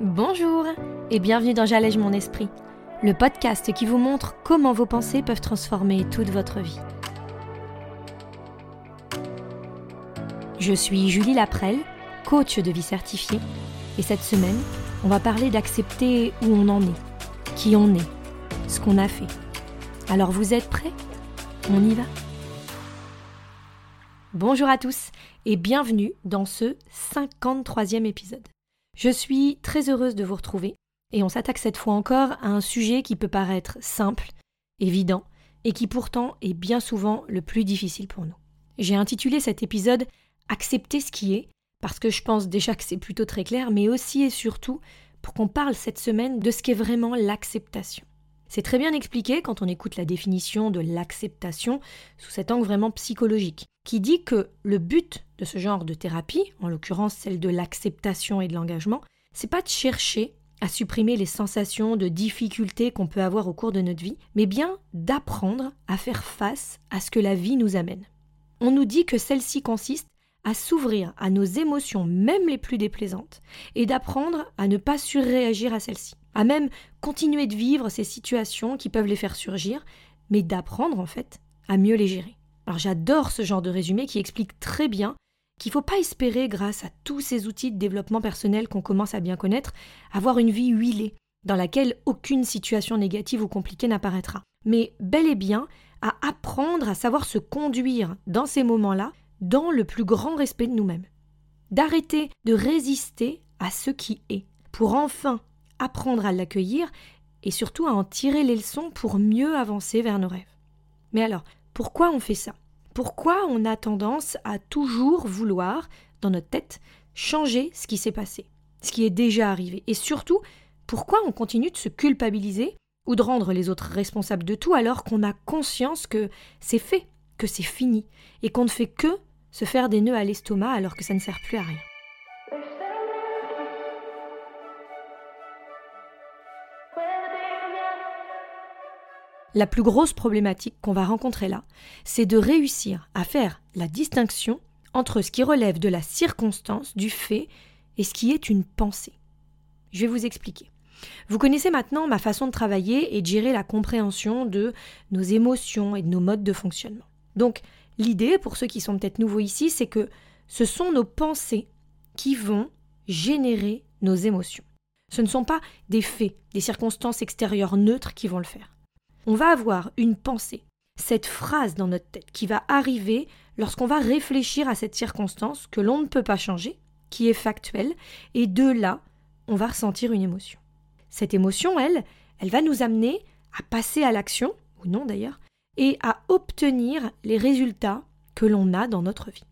Bonjour et bienvenue dans J'allège mon esprit, le podcast qui vous montre comment vos pensées peuvent transformer toute votre vie. Je suis Julie Laprelle, coach de vie certifiée, et cette semaine, on va parler d'accepter où on en est, qui on est, ce qu'on a fait. Alors vous êtes prêts? On y va? Bonjour à tous et bienvenue dans ce 53e épisode. Je suis très heureuse de vous retrouver et on s'attaque cette fois encore à un sujet qui peut paraître simple, évident et qui pourtant est bien souvent le plus difficile pour nous. J'ai intitulé cet épisode Accepter ce qui est parce que je pense déjà que c'est plutôt très clair, mais aussi et surtout pour qu'on parle cette semaine de ce qu'est vraiment l'acceptation. C'est très bien expliqué quand on écoute la définition de l'acceptation sous cet angle vraiment psychologique, qui dit que le but de ce genre de thérapie, en l'occurrence celle de l'acceptation et de l'engagement, c'est pas de chercher à supprimer les sensations de difficulté qu'on peut avoir au cours de notre vie, mais bien d'apprendre à faire face à ce que la vie nous amène. On nous dit que celle-ci consiste à s'ouvrir à nos émotions, même les plus déplaisantes, et d'apprendre à ne pas surréagir à celles-ci, à même continuer de vivre ces situations qui peuvent les faire surgir, mais d'apprendre en fait à mieux les gérer. Alors j'adore ce genre de résumé qui explique très bien qu'il ne faut pas espérer, grâce à tous ces outils de développement personnel qu'on commence à bien connaître, avoir une vie huilée, dans laquelle aucune situation négative ou compliquée n'apparaîtra, mais bel et bien à apprendre à savoir se conduire dans ces moments-là dans le plus grand respect de nous-mêmes. D'arrêter de résister à ce qui est, pour enfin apprendre à l'accueillir et surtout à en tirer les leçons pour mieux avancer vers nos rêves. Mais alors, pourquoi on fait ça? Pourquoi on a tendance à toujours vouloir, dans notre tête, changer ce qui s'est passé, ce qui est déjà arrivé? Et surtout, pourquoi on continue de se culpabiliser ou de rendre les autres responsables de tout alors qu'on a conscience que c'est fait, que c'est fini, et qu'on ne fait que se faire des nœuds à l'estomac alors que ça ne sert plus à rien? La plus grosse problématique qu'on va rencontrer là, c'est de réussir à faire la distinction entre ce qui relève de la circonstance, du fait, et ce qui est une pensée. Je vais vous expliquer. Vous connaissez maintenant ma façon de travailler et de gérer la compréhension de nos émotions et de nos modes de fonctionnement. Donc, L'idée, pour ceux qui sont peut-être nouveaux ici, c'est que ce sont nos pensées qui vont générer nos émotions. Ce ne sont pas des faits, des circonstances extérieures neutres qui vont le faire. On va avoir une pensée, cette phrase dans notre tête qui va arriver lorsqu'on va réfléchir à cette circonstance que l'on ne peut pas changer, qui est factuelle, et de là, on va ressentir une émotion. Cette émotion, elle, elle va nous amener à passer à l'action, ou non d'ailleurs, et à obtenir les résultats que l'on a dans notre vie.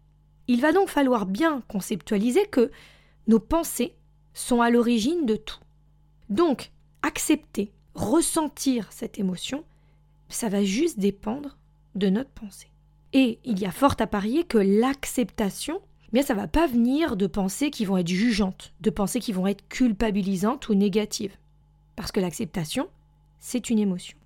Il va donc falloir bien conceptualiser que nos pensées sont à l'origine de tout. Donc, accepter, ressentir cette émotion, ça va juste dépendre de notre pensée. Et il y a fort à parier que l'acceptation, eh bien ça va pas venir de pensées qui vont être jugeantes, de pensées qui vont être culpabilisantes ou négatives. Parce que l'acceptation, c'est une émotion.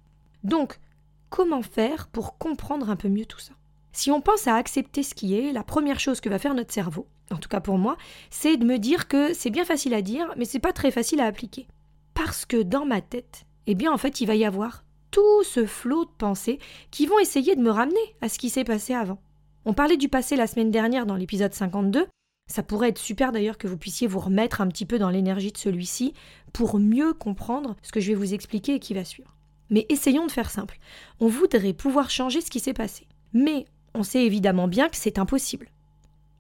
Donc, comment faire pour comprendre un peu mieux tout ça? Si on pense à accepter ce qui est, la première chose que va faire notre cerveau, en tout cas pour moi, c'est de me dire que c'est bien facile à dire, mais c'est pas très facile à appliquer. Parce que dans ma tête, eh bien en fait, il va y avoir tout ce flot de pensées qui vont essayer de me ramener à ce qui s'est passé avant. On parlait du passé la semaine dernière dans l'épisode 52. Ça pourrait être super d'ailleurs que vous puissiez vous remettre un petit peu dans l'énergie de celui-ci pour mieux comprendre ce que je vais vous expliquer et qui va suivre. Mais essayons de faire simple. On voudrait pouvoir changer ce qui s'est passé. Mais on sait évidemment bien que c'est impossible.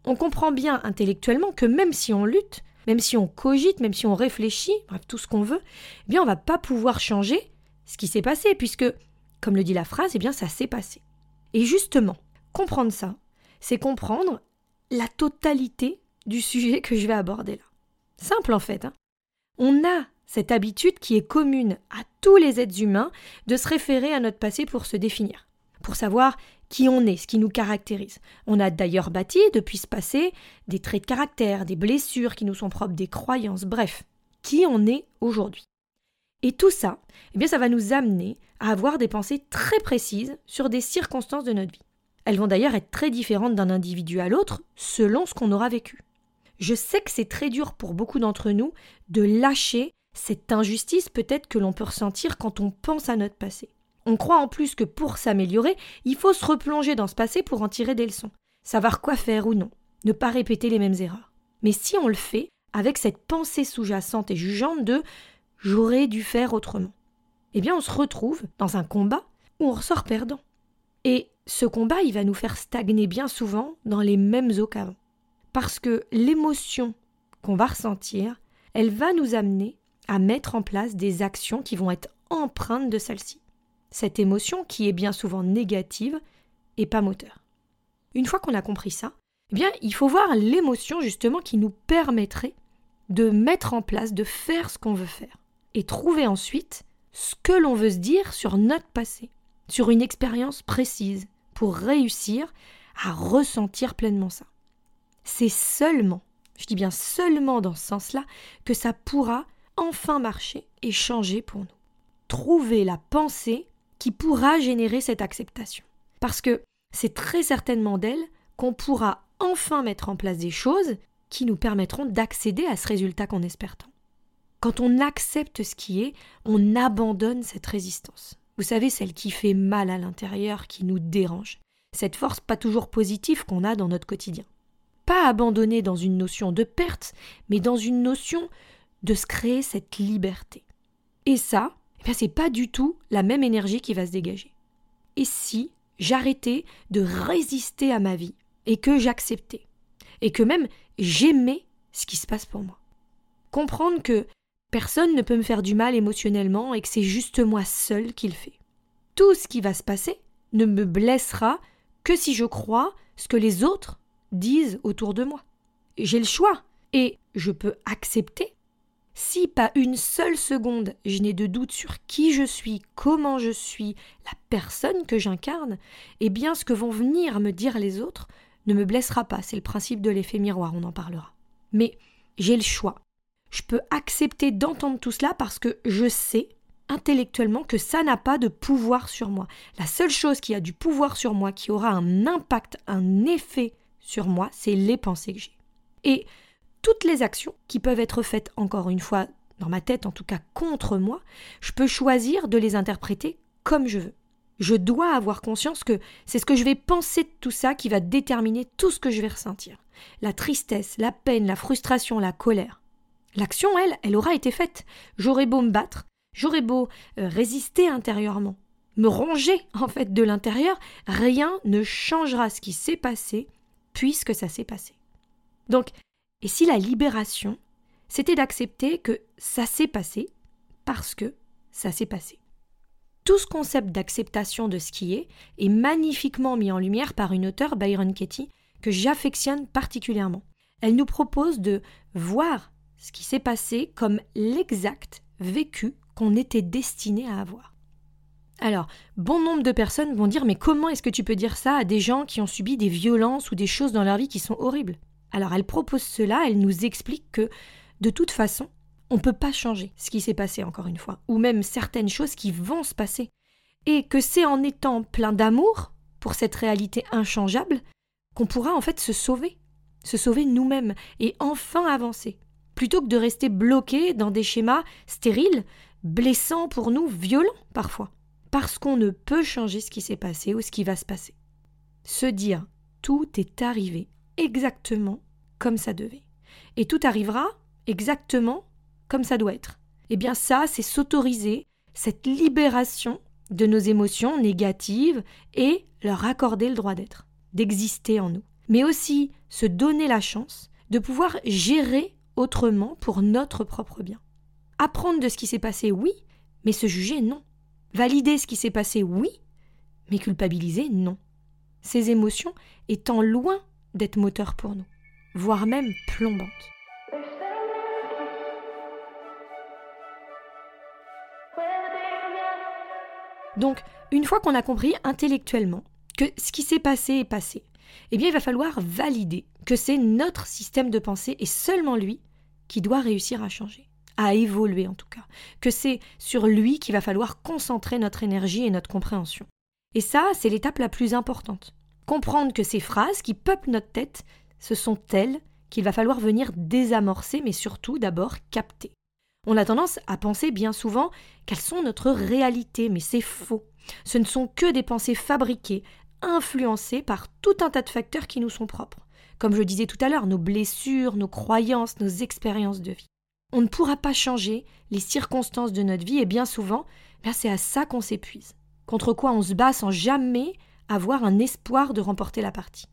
On comprend bien intellectuellement que même si on lutte, même si on cogite, même si on réfléchit, bref, tout ce qu'on veut, eh bien on va pas pouvoir changer ce qui s'est passé, puisque, comme le dit la phrase, eh bien ça s'est passé. Et justement, comprendre ça, c'est comprendre la totalité du sujet que je vais aborder là. Simple en fait. Hein. On a cette habitude qui est commune à tous les êtres humains de se référer à notre passé pour se définir, pour savoir qui on est, ce qui nous caractérise. On a d'ailleurs bâti depuis ce passé des traits de caractère, des blessures qui nous sont propres, des croyances, bref, qui on est aujourd'hui. Et tout ça, eh bien ça va nous amener à avoir des pensées très précises sur des circonstances de notre vie. Elles vont d'ailleurs être très différentes d'un individu à l'autre selon ce qu'on aura vécu. Je sais que c'est très dur pour beaucoup d'entre nous de lâcher cette injustice peut-être que l'on peut ressentir quand on pense à notre passé. On croit en plus que pour s'améliorer, il faut se replonger dans ce passé pour en tirer des leçons, savoir quoi faire ou non, ne pas répéter les mêmes erreurs. Mais si on le fait avec cette pensée sous-jacente et jugeante de j'aurais dû faire autrement, eh bien on se retrouve dans un combat où on ressort perdant. Et ce combat, il va nous faire stagner bien souvent dans les mêmes eaux qu'avant. Parce que l'émotion qu'on va ressentir, elle va nous amener à mettre en place des actions qui vont être empreintes de celle-ci. Cette émotion qui est bien souvent négative et pas moteur. Une fois qu'on a compris ça, eh bien, il faut voir l'émotion justement qui nous permettrait de mettre en place, de faire ce qu'on veut faire, et trouver ensuite ce que l'on veut se dire sur notre passé, sur une expérience précise, pour réussir à ressentir pleinement ça. C'est seulement, je dis bien seulement dans ce sens-là, que ça pourra enfin marcher et changer pour nous. Trouver la pensée qui pourra générer cette acceptation. Parce que c'est très certainement d'elle qu'on pourra enfin mettre en place des choses qui nous permettront d'accéder à ce résultat qu'on espère tant. Quand on accepte ce qui est, on abandonne cette résistance. Vous savez, celle qui fait mal à l'intérieur, qui nous dérange. Cette force pas toujours positive qu'on a dans notre quotidien. Pas abandonner dans une notion de perte, mais dans une notion de se créer cette liberté. Et ça, eh c'est pas du tout la même énergie qui va se dégager. Et si j'arrêtais de résister à ma vie et que j'acceptais et que même j'aimais ce qui se passe pour moi? Comprendre que personne ne peut me faire du mal émotionnellement et que c'est juste moi seul qui le fait. Tout ce qui va se passer ne me blessera que si je crois ce que les autres disent autour de moi. J'ai le choix et je peux accepter si pas une seule seconde je n'ai de doute sur qui je suis, comment je suis, la personne que j'incarne, eh bien ce que vont venir me dire les autres ne me blessera pas, c'est le principe de l'effet miroir, on en parlera. Mais j'ai le choix. Je peux accepter d'entendre tout cela parce que je sais intellectuellement que ça n'a pas de pouvoir sur moi. La seule chose qui a du pouvoir sur moi, qui aura un impact, un effet sur moi, c'est les pensées que j'ai. Et toutes les actions qui peuvent être faites, encore une fois, dans ma tête, en tout cas contre moi, je peux choisir de les interpréter comme je veux. Je dois avoir conscience que c'est ce que je vais penser de tout ça qui va déterminer tout ce que je vais ressentir. La tristesse, la peine, la frustration, la colère. L'action, elle, elle aura été faite. J'aurais beau me battre, j'aurais beau euh, résister intérieurement, me ronger en fait de l'intérieur, rien ne changera ce qui s'est passé puisque ça s'est passé. Donc et si la libération, c'était d'accepter que ça s'est passé parce que ça s'est passé. Tout ce concept d'acceptation de ce qui est est magnifiquement mis en lumière par une auteure, Byron Katie, que j'affectionne particulièrement. Elle nous propose de voir ce qui s'est passé comme l'exact vécu qu'on était destiné à avoir. Alors, bon nombre de personnes vont dire mais comment est-ce que tu peux dire ça à des gens qui ont subi des violences ou des choses dans leur vie qui sont horribles? Alors elle propose cela, elle nous explique que de toute façon, on ne peut pas changer ce qui s'est passé encore une fois, ou même certaines choses qui vont se passer, et que c'est en étant plein d'amour pour cette réalité inchangeable qu'on pourra en fait se sauver, se sauver nous-mêmes et enfin avancer, plutôt que de rester bloqué dans des schémas stériles, blessants pour nous, violents parfois, parce qu'on ne peut changer ce qui s'est passé ou ce qui va se passer. Se dire tout est arrivé exactement comme ça devait. Et tout arrivera exactement comme ça doit être. Eh bien ça, c'est s'autoriser cette libération de nos émotions négatives et leur accorder le droit d'être, d'exister en nous. Mais aussi se donner la chance de pouvoir gérer autrement pour notre propre bien. Apprendre de ce qui s'est passé, oui, mais se juger, non. Valider ce qui s'est passé, oui, mais culpabiliser, non. Ces émotions étant loin d'être moteur pour nous, voire même plombante. Donc, une fois qu'on a compris intellectuellement que ce qui s'est passé est passé, eh bien, il va falloir valider que c'est notre système de pensée et seulement lui qui doit réussir à changer, à évoluer en tout cas, que c'est sur lui qu'il va falloir concentrer notre énergie et notre compréhension. Et ça, c'est l'étape la plus importante comprendre que ces phrases qui peuplent notre tête, ce sont elles qu'il va falloir venir désamorcer, mais surtout d'abord capter. On a tendance à penser bien souvent qu'elles sont notre réalité, mais c'est faux. Ce ne sont que des pensées fabriquées, influencées par tout un tas de facteurs qui nous sont propres. Comme je disais tout à l'heure, nos blessures, nos croyances, nos expériences de vie. On ne pourra pas changer les circonstances de notre vie et bien souvent, c'est à ça qu'on s'épuise. Contre quoi on se bat sans jamais avoir un espoir de remporter la partie.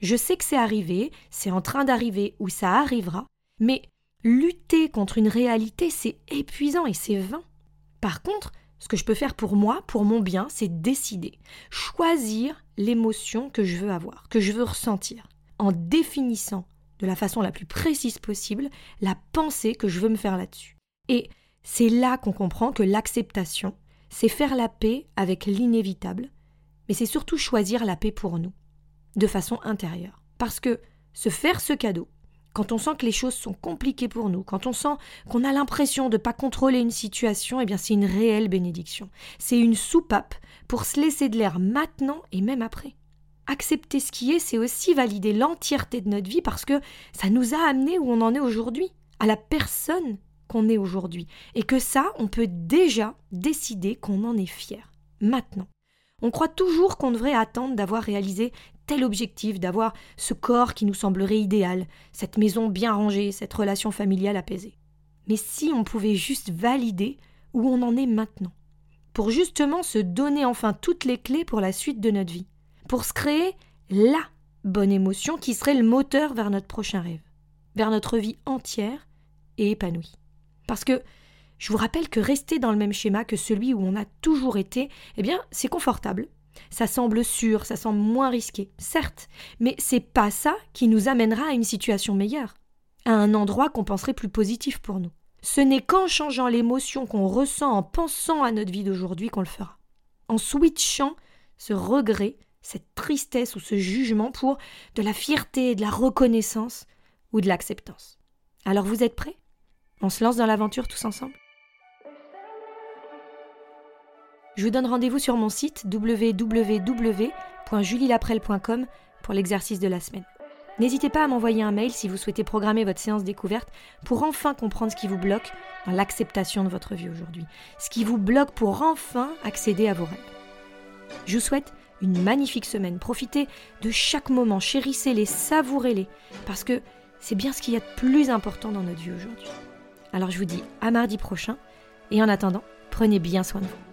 Je sais que c'est arrivé, c'est en train d'arriver ou ça arrivera, mais lutter contre une réalité, c'est épuisant et c'est vain. Par contre, ce que je peux faire pour moi, pour mon bien, c'est décider, choisir l'émotion que je veux avoir, que je veux ressentir, en définissant de la façon la plus précise possible la pensée que je veux me faire là-dessus. Et c'est là qu'on comprend que l'acceptation, c'est faire la paix avec l'inévitable, mais c'est surtout choisir la paix pour nous, de façon intérieure. Parce que se faire ce cadeau, quand on sent que les choses sont compliquées pour nous, quand on sent qu'on a l'impression de ne pas contrôler une situation, eh bien c'est une réelle bénédiction. C'est une soupape pour se laisser de l'air maintenant et même après. Accepter ce qui est, c'est aussi valider l'entièreté de notre vie parce que ça nous a amené où on en est aujourd'hui, à la personne qu'on est aujourd'hui. Et que ça, on peut déjà décider qu'on en est fier. Maintenant. On croit toujours qu'on devrait attendre d'avoir réalisé tel objectif, d'avoir ce corps qui nous semblerait idéal, cette maison bien rangée, cette relation familiale apaisée. Mais si on pouvait juste valider où on en est maintenant, pour justement se donner enfin toutes les clés pour la suite de notre vie, pour se créer la bonne émotion qui serait le moteur vers notre prochain rêve, vers notre vie entière et épanouie. Parce que je vous rappelle que rester dans le même schéma que celui où on a toujours été, eh bien, c'est confortable. Ça semble sûr, ça semble moins risqué, certes, mais c'est pas ça qui nous amènera à une situation meilleure, à un endroit qu'on penserait plus positif pour nous. Ce n'est qu'en changeant l'émotion qu'on ressent en pensant à notre vie d'aujourd'hui qu'on le fera. En switchant ce regret, cette tristesse ou ce jugement pour de la fierté, de la reconnaissance ou de l'acceptance. Alors vous êtes prêts? On se lance dans l'aventure tous ensemble? Je vous donne rendez-vous sur mon site www.julielaprel.com pour l'exercice de la semaine. N'hésitez pas à m'envoyer un mail si vous souhaitez programmer votre séance découverte pour enfin comprendre ce qui vous bloque dans l'acceptation de votre vie aujourd'hui, ce qui vous bloque pour enfin accéder à vos rêves. Je vous souhaite une magnifique semaine. Profitez de chaque moment, chérissez-les, savourez-les, parce que c'est bien ce qu'il y a de plus important dans notre vie aujourd'hui. Alors je vous dis à mardi prochain, et en attendant, prenez bien soin de vous.